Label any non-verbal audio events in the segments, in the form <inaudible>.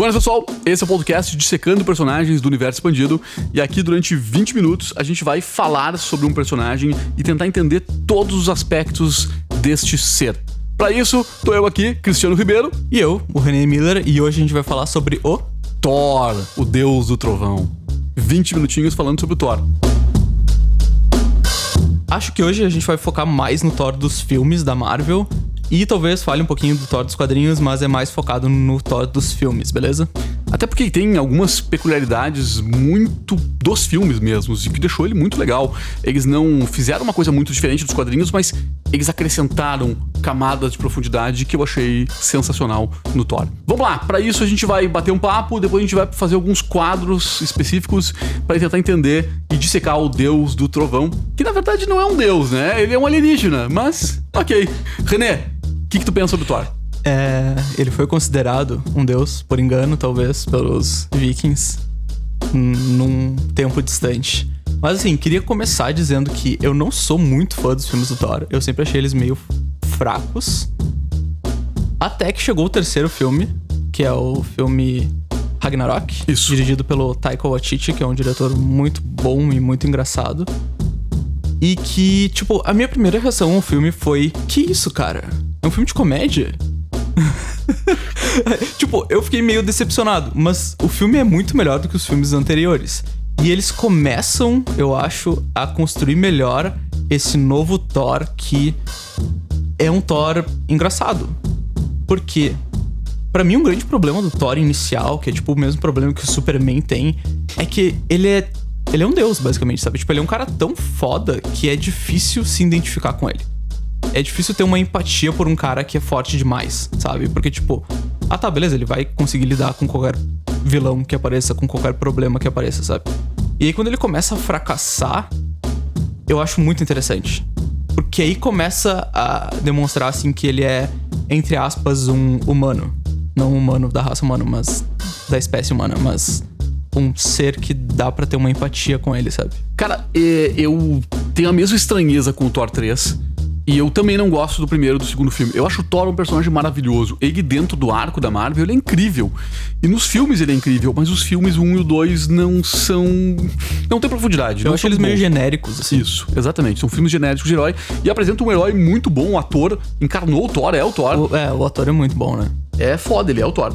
Bom, pessoal, esse é o podcast Dissecando Personagens do Universo Expandido. E aqui, durante 20 minutos, a gente vai falar sobre um personagem e tentar entender todos os aspectos deste ser. Para isso, tô eu aqui, Cristiano Ribeiro. E eu, o René Miller, e hoje a gente vai falar sobre o Thor, o deus do trovão. 20 minutinhos falando sobre o Thor. Acho que hoje a gente vai focar mais no Thor dos filmes da Marvel e talvez fale um pouquinho do Thor dos quadrinhos, mas é mais focado no Thor dos filmes, beleza? Até porque tem algumas peculiaridades muito dos filmes mesmos, e que deixou ele muito legal. Eles não fizeram uma coisa muito diferente dos quadrinhos, mas eles acrescentaram camadas de profundidade que eu achei sensacional no Thor. Vamos lá, para isso a gente vai bater um papo, depois a gente vai fazer alguns quadros específicos para tentar entender e dissecar o deus do trovão, que na verdade não é um deus, né? Ele é um alienígena, mas ok. René, que, que tu pensa sobre o Thor? É, ele foi considerado um deus, por engano, talvez, pelos vikings, num tempo distante. Mas assim, queria começar dizendo que eu não sou muito fã dos filmes do Thor. Eu sempre achei eles meio fracos. Até que chegou o terceiro filme, que é o filme Ragnarok, Isso. dirigido pelo Taika Waititi, que é um diretor muito bom e muito engraçado. E que, tipo, a minha primeira reação ao filme foi: Que isso, cara? Um filme de comédia? <laughs> tipo, eu fiquei meio decepcionado, mas o filme é muito melhor do que os filmes anteriores. E eles começam, eu acho, a construir melhor esse novo Thor que é um Thor engraçado. Por quê? Pra mim, um grande problema do Thor inicial, que é tipo o mesmo problema que o Superman tem, é que ele é. Ele é um deus, basicamente, sabe? Tipo, ele é um cara tão foda que é difícil se identificar com ele. É difícil ter uma empatia por um cara que é forte demais, sabe? Porque, tipo, ah tá, beleza, ele vai conseguir lidar com qualquer vilão que apareça, com qualquer problema que apareça, sabe? E aí, quando ele começa a fracassar, eu acho muito interessante. Porque aí começa a demonstrar, assim, que ele é, entre aspas, um humano. Não um humano da raça humana, mas da espécie humana, mas um ser que dá para ter uma empatia com ele, sabe? Cara, é, eu tenho a mesma estranheza com o Thor 3. E eu também não gosto do primeiro e do segundo filme. Eu acho o Thor um personagem maravilhoso. Ele, dentro do arco da Marvel, ele é incrível. E nos filmes ele é incrível, mas os filmes 1 e o 2 não são. Não tem profundidade. Eu não acho eles meio bons. genéricos, assim. Isso, exatamente. São filmes genéricos de herói. E apresentam um herói muito bom. O ator encarnou o Thor, é o Thor. O, é, o ator é muito bom, né? É foda, ele é o Thor.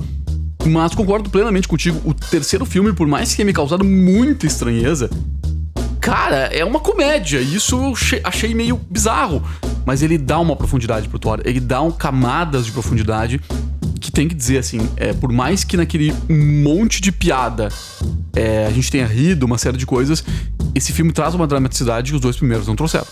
Mas concordo plenamente contigo. O terceiro filme, por mais que tenha me causado muita estranheza, cara, é uma comédia. E isso eu che- achei meio bizarro. Mas ele dá uma profundidade pro Thor. Ele dá um camadas de profundidade que tem que dizer assim, é, por mais que naquele monte de piada é, a gente tenha rido, uma série de coisas, esse filme traz uma dramaticidade que os dois primeiros não trouxeram.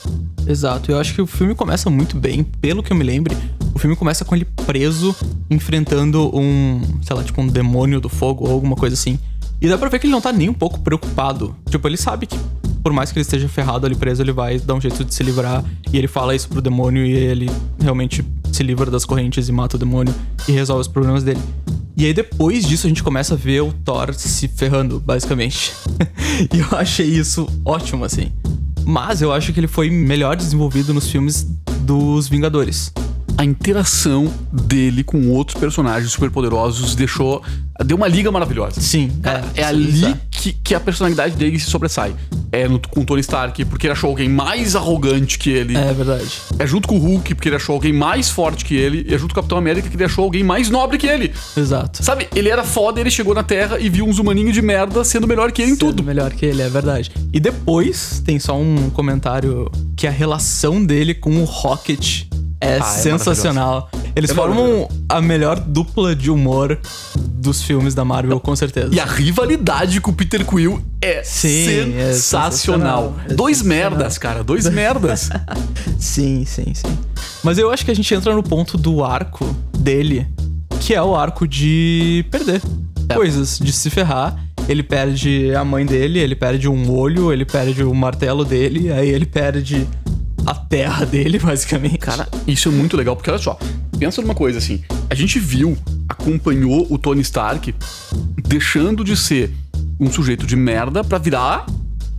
Exato, eu acho que o filme começa muito bem, pelo que eu me lembre. O filme começa com ele preso, enfrentando um, sei lá, tipo um demônio do fogo ou alguma coisa assim. E dá pra ver que ele não tá nem um pouco preocupado. Tipo, ele sabe que por mais que ele esteja ferrado ali preso, ele vai dar um jeito de se livrar. E ele fala isso pro demônio e ele realmente se livra das correntes e mata o demônio e resolve os problemas dele. E aí depois disso a gente começa a ver o Thor se ferrando, basicamente. <laughs> e eu achei isso ótimo, assim. Mas eu acho que ele foi melhor desenvolvido nos filmes dos Vingadores. a interação dele com outros personagens superpoderosos deixou. Deu uma liga maravilhosa. Sim, Cara, é, é, ali. Que, que a personalidade dele se sobressai. É no, com o Tony Stark, porque ele achou alguém mais arrogante que ele. É verdade. É junto com o Hulk, porque ele achou alguém mais forte que ele. E é junto com o Capitão América, que ele achou alguém mais nobre que ele. Exato. Sabe, ele era foda, ele chegou na Terra e viu uns humaninhos de merda sendo melhor que ele em tudo. Melhor que ele, é verdade. E depois tem só um comentário que a relação dele com o Rocket é, Ah, é sensacional. Eles É formam a melhor dupla de humor dos filmes da Marvel, com certeza. E a rivalidade com o Peter Quill é Sim, é sensacional. sensacional. É Dois sensacional. merdas, cara. Dois merdas. <laughs> Sim, sim, sim. Mas eu acho que a gente entra no ponto do arco dele, que é o arco de perder É. coisas, de se ferrar. Ele perde a mãe dele, ele perde um olho, ele perde o martelo dele, aí ele perde a terra dele, <laughs> basicamente. Cara, isso é muito legal, porque olha só, pensa numa coisa assim, a gente viu, acompanhou o Tony Stark deixando de ser um sujeito de merda pra virar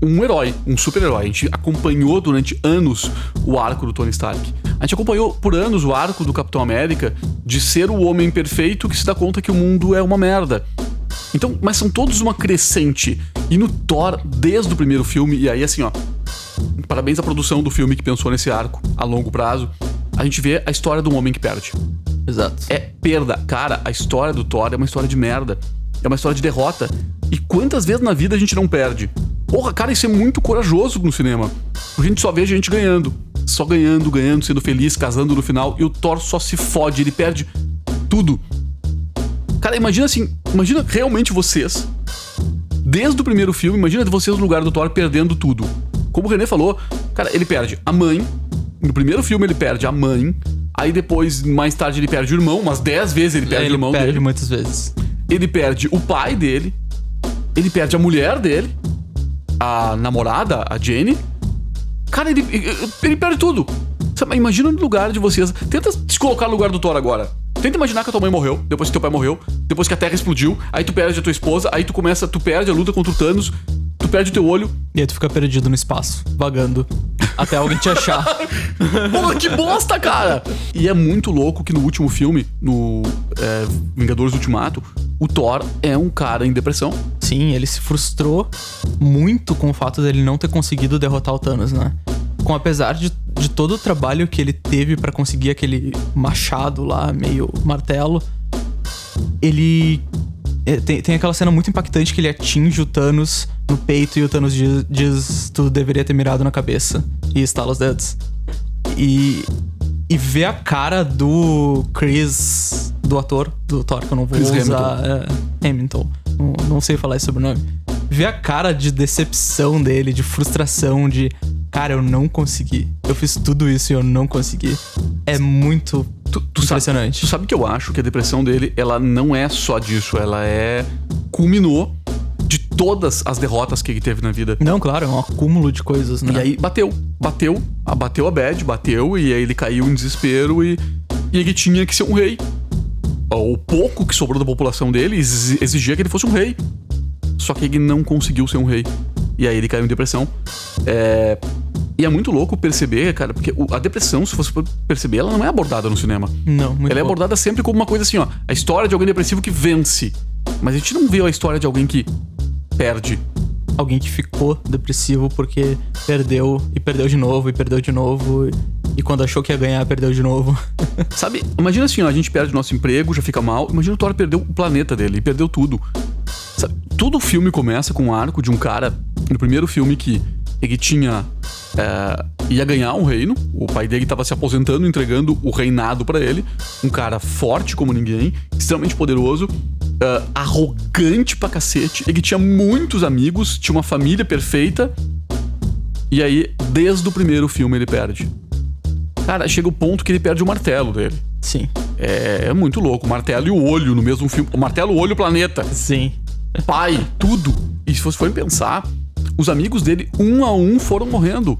um herói, um super-herói. A gente acompanhou durante anos o arco do Tony Stark. A gente acompanhou por anos o arco do Capitão América de ser o homem perfeito que se dá conta que o mundo é uma merda. Então, mas são todos uma crescente. E no Thor, desde o primeiro filme, e aí assim, ó. Parabéns à produção do filme que pensou nesse arco a longo prazo. A gente vê a história de um homem que perde. Exato. É perda. Cara, a história do Thor é uma história de merda. É uma história de derrota. E quantas vezes na vida a gente não perde? Porra, cara, isso é muito corajoso no cinema. A gente só vê a gente ganhando. Só ganhando, ganhando, sendo feliz, casando no final. E o Thor só se fode, ele perde tudo. Cara, imagina assim, imagina realmente vocês. Desde o primeiro filme, imagina vocês no lugar do Thor perdendo tudo. Como o René falou, cara, ele perde a mãe. No primeiro filme ele perde a mãe. Aí depois, mais tarde, ele perde o irmão, umas 10 vezes ele perde ele o irmão perde dele. muitas vezes. Ele perde o pai dele. Ele perde a mulher dele. A namorada, a Jenny. Cara, ele, ele perde tudo. Imagina no lugar de vocês. Tenta se colocar no lugar do Thor agora. Tenta imaginar que a tua mãe morreu, depois que teu pai morreu, depois que a Terra explodiu, aí tu perde a tua esposa, aí tu começa, tu perde a luta contra o Thanos, perde o teu olho. E aí tu fica perdido no espaço, vagando, <laughs> até alguém te achar. Porra, que bosta, cara! E é muito louco que no último filme, no é, Vingadores Ultimato, o Thor é um cara em depressão. Sim, ele se frustrou muito com o fato dele não ter conseguido derrotar o Thanos, né? Com apesar de, de todo o trabalho que ele teve pra conseguir aquele machado lá, meio martelo, ele é, tem, tem aquela cena muito impactante que ele atinge o Thanos no peito e o Thanos diz, diz tu deveria ter mirado na cabeça e estala os dedos. E e ver a cara do Chris, do ator, do Thor, que eu não vou Chris usar. É, Hamilton. Não, não sei falar esse sobrenome. Ver a cara de decepção dele, de frustração, de. Cara, eu não consegui. Eu fiz tudo isso e eu não consegui. É muito Tu, tu sabe, impressionante. tu sabe que eu acho que a depressão dele, ela não é só disso, ela é. culminou todas as derrotas que ele teve na vida. Não, claro, é um acúmulo de coisas, né? E aí bateu, bateu, bateu a bad, bateu, e aí ele caiu em desespero e, e ele tinha que ser um rei. O pouco que sobrou da população dele exi- exigia que ele fosse um rei. Só que ele não conseguiu ser um rei. E aí ele caiu em depressão. É, E é muito louco perceber, cara, porque a depressão, se fosse pra perceber, ela não é abordada no cinema. Não, muito Ela é abordada sempre como uma coisa assim, ó. A história de alguém depressivo que vence. Mas a gente não vê a história de alguém que perde. Alguém que ficou depressivo porque perdeu e perdeu de novo e perdeu de novo. E, quando achou que ia ganhar, perdeu de novo. <laughs> Sabe? Imagina assim, ó, a gente perde o nosso emprego, já fica mal. Imagina o Thor perdeu o planeta dele, e perdeu tudo. Sabe? Todo filme começa com um arco de um cara, no primeiro filme, que ele tinha. é, ia ganhar um reino. O pai dele tava se aposentando, entregando o reinado pra ele. Um cara forte como ninguém, extremamente poderoso, é, arrogante pra cacete. Ele tinha muitos amigos, tinha uma família perfeita. E aí, desde o primeiro filme, ele perde. Cara, chega o ponto que ele perde o martelo dele. Sim. É, é muito louco. O martelo e o olho no mesmo filme. O martelo, o olho, o planeta. Sim. Pai, tudo. E se vocês forem pensar, os amigos dele, um a um, foram morrendo.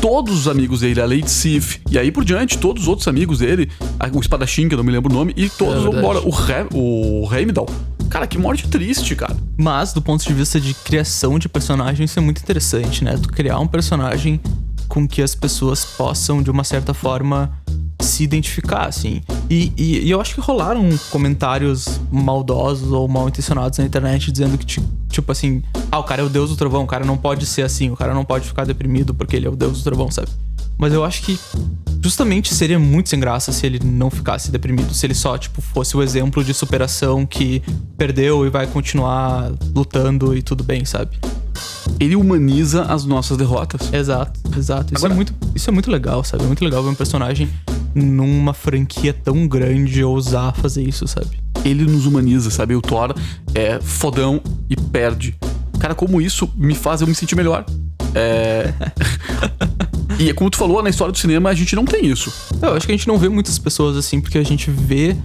Todos os amigos dele, a Lady Sif, e aí por diante, todos os outros amigos dele, o espadachim, que eu não me lembro o nome, e todos É vão embora. O, Re, o Heimdall. Cara, que morte triste, cara. Mas, do ponto de vista de criação de personagem, isso é muito interessante, né? Tu criar um personagem com que as pessoas possam, de uma certa forma, se identificar, assim. E, e- e eu acho que rolaram comentários maldosos ou mal intencionados na internet dizendo que, ti- tipo assim, ah, o cara é o deus do trovão, o cara não pode ser assim, o cara não pode ficar deprimido porque ele é o deus do trovão, sabe? Mas eu acho que justamente seria muito sem graça se ele não ficasse deprimido, se ele só, tipo, fosse o exemplo de superação que perdeu e vai continuar lutando e tudo bem, sabe? Ele humaniza as nossas derrotas. Exato, exato. Isso, Agora- é, muito, isso é muito legal, sabe? É muito legal ver um personagem numa franquia tão grande ousar fazer isso, sabe? ele nos humaniza, sabe? O Thor é fodão e perde. Cara, como isso me faz eu me sentir melhor. É. <laughs> e é como tu falou, na história do cinema a gente não tem isso. Eu acho que a gente não vê muitas pessoas assim, porque a gente vê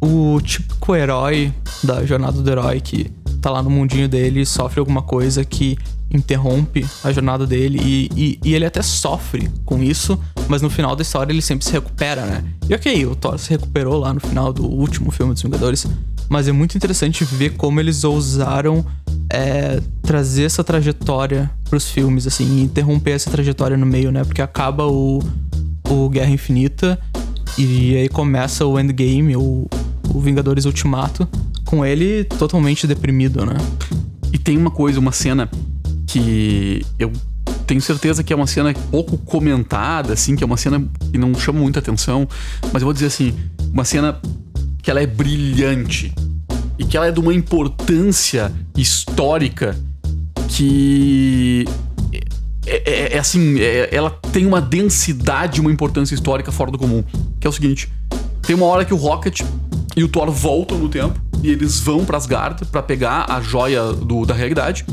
o típico herói da jornada do herói que tá lá no mundinho dele, sofre alguma coisa que interrompe a jornada dele e, e, e ele até sofre com isso, mas no final da história ele sempre se recupera, né? E ok, o Thor se recuperou lá no final do último filme dos Vingadores, mas é muito interessante ver como eles ousaram é, trazer essa trajetória pros filmes, assim, interromper essa trajetória no meio, né? Porque acaba o, o Guerra Infinita e aí começa o Endgame, o, o Vingadores Ultimato, com ele totalmente deprimido, né? E tem uma coisa, uma cena que eu tenho certeza que é uma cena pouco comentada, assim, que é uma cena que não chama muita atenção, mas eu vou dizer assim, uma cena que ela é brilhante e que ela é de uma importância histórica que é, é, é assim, é, ela tem uma densidade, uma importância histórica fora do comum. Que é o seguinte: tem uma hora que o Rocket e o Thor voltam no tempo e eles vão para Asgard para pegar a joia do, da realidade.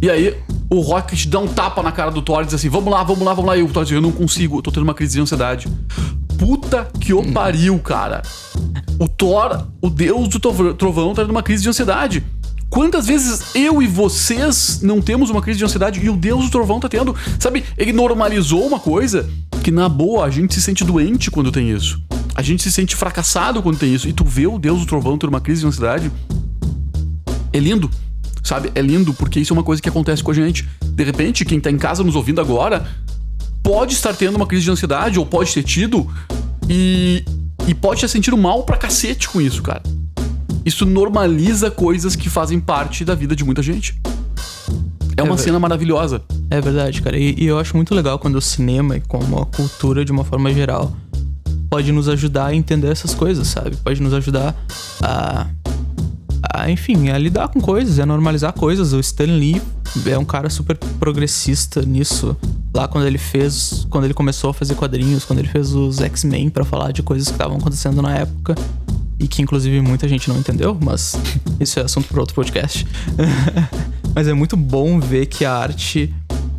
E aí o Rocket dá um tapa na cara do Thor e diz assim: Vamos lá, vamos lá, vamos lá. E o Thor diz: Eu não consigo, eu tô tendo uma crise de ansiedade. Puta que o pariu, cara. O Thor, o deus do trovão, tá tendo uma crise de ansiedade. Quantas vezes eu e vocês não temos uma crise de ansiedade e o Deus do Trovão tá tendo? Sabe, ele normalizou uma coisa que, na boa, a gente se sente doente quando tem isso. A gente se sente fracassado quando tem isso. E tu vê o Deus do Trovão ter uma crise de ansiedade. É lindo, sabe? É lindo porque isso é uma coisa que acontece com a gente. De repente, quem tá em casa nos ouvindo agora pode estar tendo uma crise de ansiedade ou pode ter tido e, e pode ter sentido mal pra cacete com isso, cara isso normaliza coisas que fazem parte da vida de muita gente. É uma é cena maravilhosa. É verdade, cara. E, e, eu acho muito legal quando o cinema e como a cultura, de uma forma geral, pode nos ajudar a entender essas coisas, sabe? Pode nos ajudar a. a enfim, a lidar com coisas, a normalizar coisas. O Stan Lee é um cara super progressista nisso. Lá quando ele fez. Quando ele começou a fazer quadrinhos, quando ele fez os X-Men para falar de coisas que estavam acontecendo na época e que inclusive muita gente não entendeu, mas <laughs> isso é assunto para outro podcast. <laughs> mas é muito bom ver que a arte,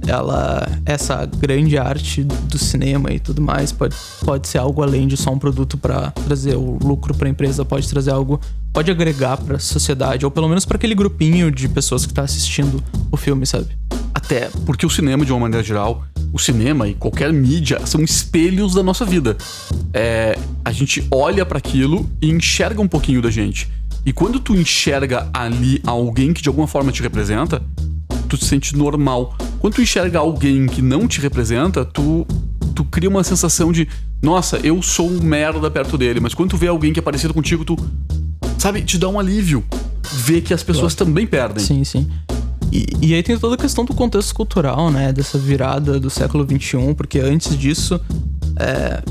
ela, essa grande arte do cinema e tudo mais, pode, pode ser algo além de só um produto para trazer o lucro para a empresa, pode trazer algo, pode agregar para a sociedade, ou pelo menos para aquele grupinho de pessoas que está assistindo o filme, sabe? Até porque o cinema, de uma maneira geral, o cinema e qualquer mídia são espelhos da nossa vida. É, a gente olha para aquilo e enxerga um pouquinho da gente. E quando tu enxerga ali alguém que de alguma forma te representa, tu te sente normal. Quando tu enxerga alguém que não te representa, tu, tu cria uma sensação de, nossa, eu sou um merda perto dele. Mas quando tu vê alguém que é parecido contigo, tu, sabe, te dá um alívio. Ver que as pessoas claro. também perdem. Sim, sim. E, e, aí tem toda a questão do contexto cultural, né? Dessa virada do século XXI, porque antes disso, é,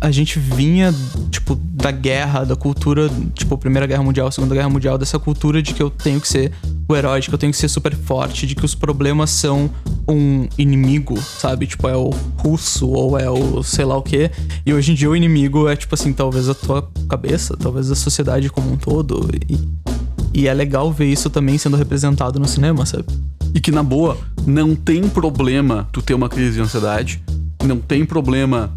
a gente vinha, tipo, da guerra, da cultura, tipo, Primeira Guerra Mundial, Segunda Guerra Mundial, dessa cultura de que eu tenho que ser o herói, de que eu tenho que ser super forte, de que os problemas são um inimigo, sabe? Tipo, é o russo ou é o sei lá o quê. E hoje em dia o inimigo é, tipo assim, talvez a tua cabeça, talvez a sociedade como um todo. E e é legal ver isso também sendo representado no cinema, sabe? E que, na boa, não tem problema tu ter uma crise de ansiedade. Não tem problema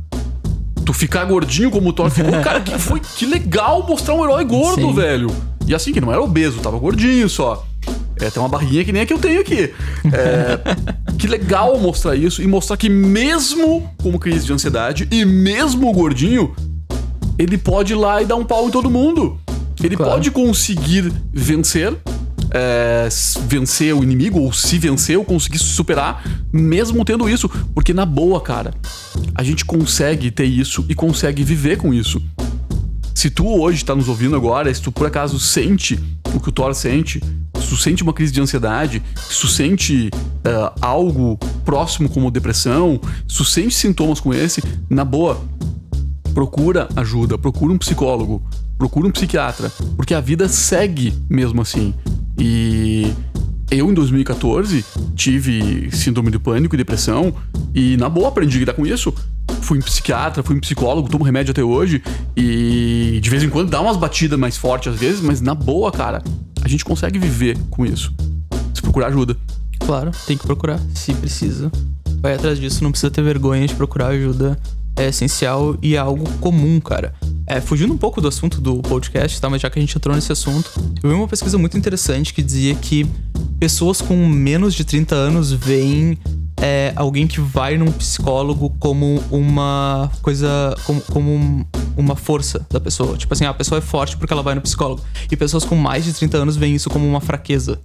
tu ficar gordinho como o Thor ficou. <laughs> Cara, que foi que legal mostrar um herói gordo, Sim. velho. E assim, que não era obeso, tava gordinho só. É, tem uma barrinha que nem a que eu tenho aqui. É, <laughs> que legal mostrar isso e mostrar que mesmo com crise de ansiedade e mesmo o gordinho, ele pode ir lá e dar um pau em todo mundo. Ele claro. pode conseguir vencer, é, vencer o inimigo, ou se vencer, ou conseguir se superar, mesmo tendo isso. Porque na boa, cara, a gente consegue ter isso e consegue viver com isso. Se tu hoje tá nos ouvindo agora, se tu por acaso sente o que o Thor sente, se tu sente uma crise de ansiedade, se tu sente uh, algo próximo como depressão, se tu sente sintomas com esse, na boa, procura ajuda, procura um psicólogo, procura um psiquiatra, porque a vida segue mesmo assim. E eu, em 2014, tive síndrome de pânico e depressão, e na boa aprendi a lidar com isso. Fui um psiquiatra, fui um psicólogo, tomo remédio até hoje, e de vez em quando dá umas batidas mais fortes às vezes, mas na boa, cara, a gente consegue viver com isso. Se procurar ajuda. Claro, tem que procurar, se precisa. Vai atrás disso, não precisa ter vergonha de procurar ajuda. É essencial e é algo comum, cara. É, fugindo um pouco do assunto do podcast, tá? Mas já que a gente entrou nesse assunto, eu vi uma pesquisa muito interessante que dizia que pessoas com menos de 30 anos veem é, alguém que vai num psicólogo como uma coisa. como, como uma força da pessoa. Tipo assim, a pessoa é forte porque ela vai no psicólogo. E pessoas com mais de 30 anos veem isso como uma fraqueza.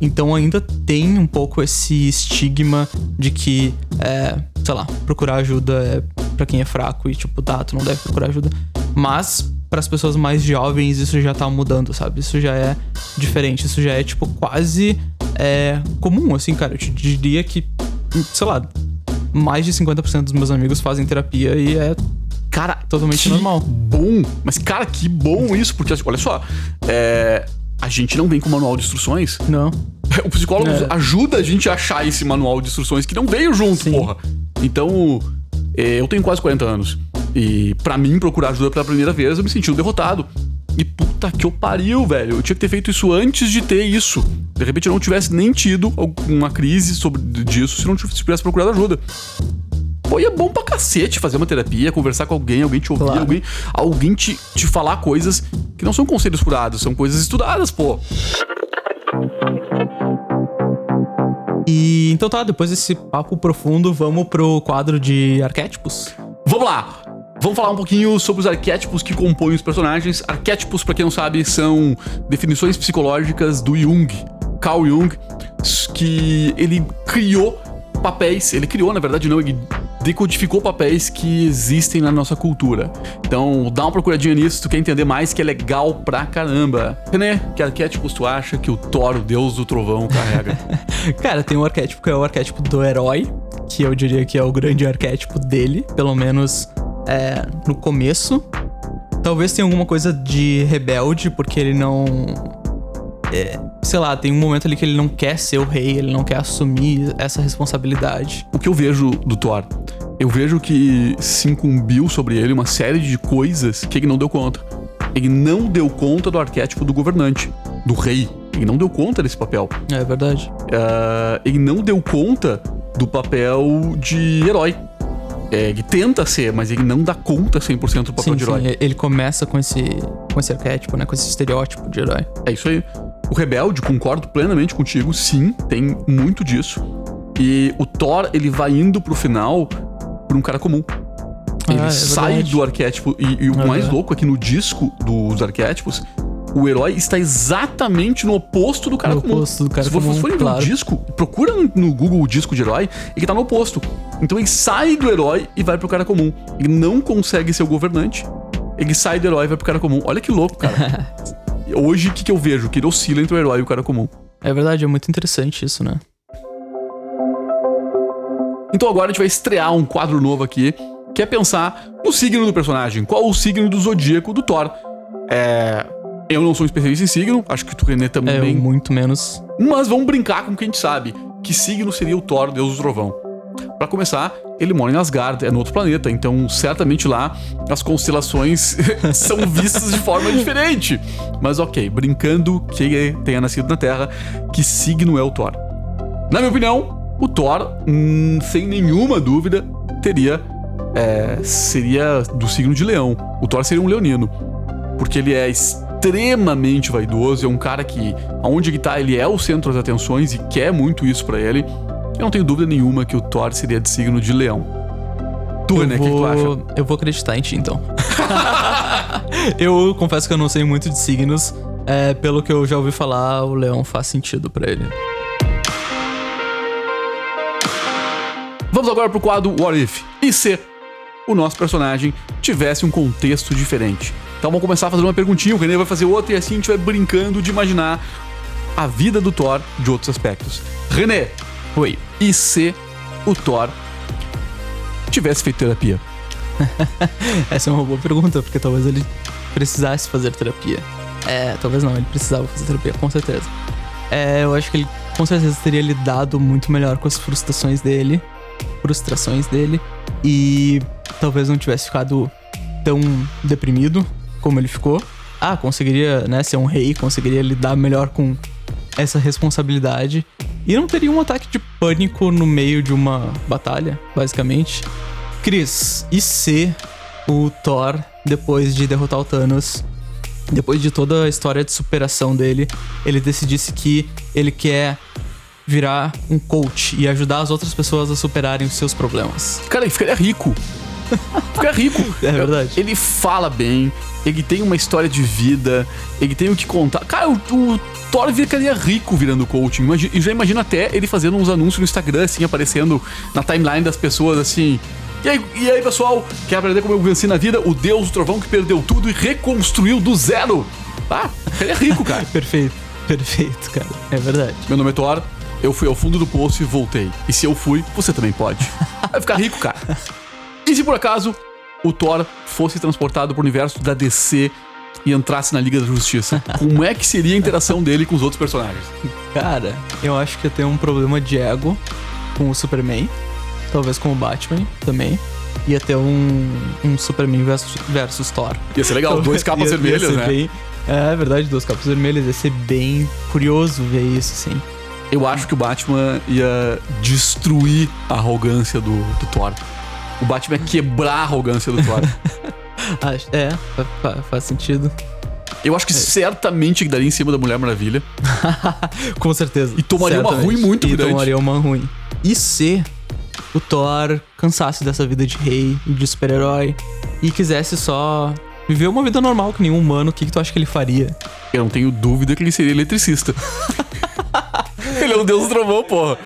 Então ainda tem um pouco esse estigma de que, é, sei lá, procurar ajuda é pra quem é fraco e, tipo, tá, tu não deve procurar ajuda. Mas, para as pessoas mais jovens, isso já tá mudando, sabe? Isso já é diferente. Isso já é, tipo, quase é, comum, assim, cara. Eu te diria que, sei lá, mais de 50% dos meus amigos fazem terapia e é Cara, Totalmente que normal. Bom, mas cara, que bom isso, porque assim, olha só, é, a gente não vem com manual de instruções. não. <laughs> O psicólogo É. ajuda a gente a achar esse manual de instruções que não veio junto, Sim. porra. Então, é, eu tenho quase 40 anos. E pra mim, procurar ajuda pela primeira vez, eu me senti um derrotado. E puta que eu pariu, velho. Eu tinha que ter feito isso antes de ter isso. De repente eu não tivesse nem tido alguma crise sobre disso se não tivesse procurado ajuda. Pô, e é bom pra cacete fazer uma terapia, conversar com alguém, alguém te ouvir, Claro. alguém, alguém te, te falar coisas que não são conselhos furados, são coisas estudadas, pô. E então tá, depois desse papo profundo, vamos pro quadro de arquétipos. Vamos lá! Vamos falar um pouquinho sobre os arquétipos que compõem os personagens. Arquétipos, pra quem não sabe, são definições psicológicas do Jung, Carl Jung, que ele criou papéis, ele criou, na verdade não, ele decodificou papéis que existem na nossa cultura. Então, dá uma procuradinha nisso se tu quer entender mais, que é legal pra caramba. René, que arquétipos tu acha que o Thor, o deus do trovão, carrega? <laughs> Cara, tem um arquétipo que é o arquétipo do herói, que eu diria que é o grande arquétipo dele, pelo menos é, no começo. Talvez tenha alguma coisa de rebelde, porque ele não. É, sei lá, tem um momento ali que ele não quer ser o rei, ele não quer assumir essa responsabilidade. o que eu vejo do Thor? Eu vejo que se incumbiu sobre ele uma série de coisas que ele não deu conta. Ele não deu conta do arquétipo do governante, do rei. Ele não deu conta desse papel. É verdade. Ah, ele não deu conta do papel de herói. É, ele tenta ser, mas ele não dá conta 100% do papel Sim, de herói. sim, ele começa com esse, com esse arquétipo, né? Com esse estereótipo de herói. É isso aí. O Rebelde, concordo plenamente contigo, sim, tem muito disso. E o Thor, ele vai indo pro final por um cara comum. Ele Ah, é sai do arquétipo. E, e o Aham. mais louco é que no disco dos arquétipos, o herói está exatamente no oposto do cara No comum. oposto do cara Se for- comum, for ver claro. o disco, procura no Google o disco de herói, ele tá no oposto. Então ele sai do herói e vai pro cara comum. Ele não consegue ser o governante. Ele sai do herói e vai pro cara comum. Olha que louco, cara. <laughs> Hoje, o que, que eu vejo? Que ele oscila entre o herói e o cara comum. É verdade, é muito interessante isso, né? Então agora a gente vai estrear um quadro novo aqui, que é pensar no signo do personagem. Qual o signo do zodíaco do Thor? É. Eu não sou um especialista em signo, acho que o René É também. muito menos. Mas vamos brincar com o que a gente sabe. Que signo seria o Thor, deus do trovão? Pra começar, ele mora em Asgard, é no outro planeta, então certamente lá as constelações <laughs> são vistas de forma diferente. Mas ok, brincando que ele tenha nascido na Terra, que signo é o Thor? Na minha opinião, o Thor, hum, sem nenhuma dúvida, teria. é, seria do signo de Leão. O Thor seria um leonino. Porque ele é extremamente vaidoso, é um cara que, aonde ele tá, ele é o centro das atenções e quer muito isso pra ele. Eu não tenho dúvida nenhuma que o Thor seria de signo de Leão. Tu, eu, né? O que, que tu acha? vou... eu vou acreditar em ti, então. <laughs> eu confesso que eu não sei muito de signos. É, pelo que eu já ouvi falar, o leão faz sentido pra ele. Vamos agora pro quadro What If? E se o nosso personagem tivesse um contexto diferente? Então vamos começar fazendo uma perguntinha, o René vai fazer outra e assim a gente vai brincando de imaginar a vida do Thor de outros aspectos. René, Oi. E se o Thor tivesse feito terapia? <laughs> Essa é uma boa pergunta, porque talvez ele precisasse fazer terapia. É, talvez não, ele precisava fazer terapia, com certeza. É, eu acho que ele com certeza teria lidado muito melhor com as frustrações dele, frustrações dele, e talvez não tivesse ficado tão deprimido como ele ficou. Ah, conseguiria, né, ser um rei, conseguiria lidar melhor com essa responsabilidade. E não teria um ataque de pânico no meio de uma batalha, basicamente. Cris, e se o Thor, depois de derrotar o Thanos, depois de toda a história de superação dele, ele decidisse que ele quer virar um coach e ajudar as outras pessoas a superarem os seus problemas? Cara, ele ficaria rico. Ficaria rico. É verdade. Ele fala bem, ele tem uma história de vida, ele tem o que contar. Cara, o, o Thor ficaria rico virando coaching. Imagina, e já imagina até ele fazendo uns anúncios no Instagram, assim, aparecendo na timeline das pessoas, assim. E aí, e aí, pessoal, quer aprender como eu venci na vida? O Deus do Trovão que perdeu tudo e reconstruiu do zero. Ah, ele é rico, cara. <laughs> Perfeito, perfeito, cara. É verdade. Meu nome é Thor, eu fui ao fundo do poço e voltei. E se eu fui, você também pode. Vai ficar rico, cara. E se por acaso o Thor fosse transportado pro universo da DC e entrasse na Liga da Justiça, <laughs> como é que seria a interação dele com os outros personagens? Cara, eu acho que eu tenho um problema de ego com o Superman. Talvez com o Batman também. Ia ter um, um Superman versus, versus Thor. Ia ser legal, dois capas <laughs> Ia- ia vermelhas, né? bem- é, é verdade, duas capas vermelhas. Ia ser bem curioso ver isso, sim. Eu acho que o Batman ia destruir a arrogância do, do Thor. O Batman ia quebrar a arrogância do Thor. Acho- <laughs> é, fa- fa- faz sentido. Eu acho que certamente que daria em cima da Mulher Maravilha. <laughs> Com certeza. E tomaria uma Certamente. ruim muito e grande. tomaria uma ruim. E se o Thor cansasse dessa vida de rei e de super-herói e quisesse só viver uma vida normal com nenhum humano, o que, que tu acha que ele faria? Eu não tenho dúvida que ele seria eletricista. <laughs> ele é o deus do trovão, porra.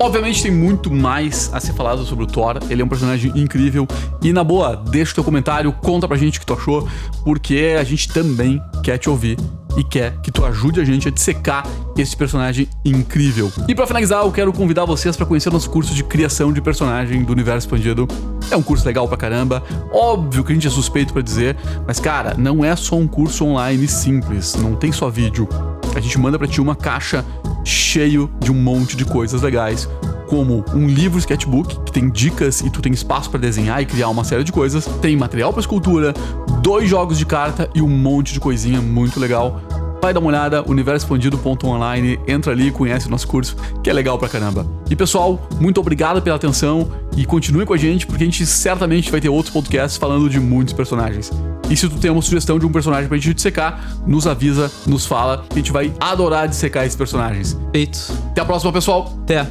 Obviamente tem muito mais a ser falado sobre o Thor. Ele é um personagem incrível. E na boa, deixa o teu comentário, conta pra gente o que tu achou, porque a gente também quer te ouvir e quer que tu ajude a gente a dissecar esse personagem incrível. E pra finalizar, eu quero convidar vocês pra conhecer nosso curso de criação de personagem do Universo Expandido. É um curso legal pra caramba. Óbvio que a gente é suspeito pra dizer, mas cara, não é só um curso online simples, não tem só vídeo. A gente manda pra ti uma caixa cheio de um monte de coisas legais, como um livro sketchbook que tem dicas e tu tem espaço pra desenhar e criar uma série de coisas, tem material pra escultura, dois jogos de carta e um monte de coisinha muito legal. Vai dar uma olhada, universoexpandido.online, entra ali conhece o nosso curso, que é legal pra caramba. E pessoal, muito obrigado pela atenção e continue com a gente, porque a gente certamente vai ter outros podcasts falando de muitos personagens. E se tu tem uma sugestão de um personagem pra gente dissecar, nos avisa, nos fala, que a gente vai adorar dissecar esses personagens. Feito. Até a próxima, pessoal! Até.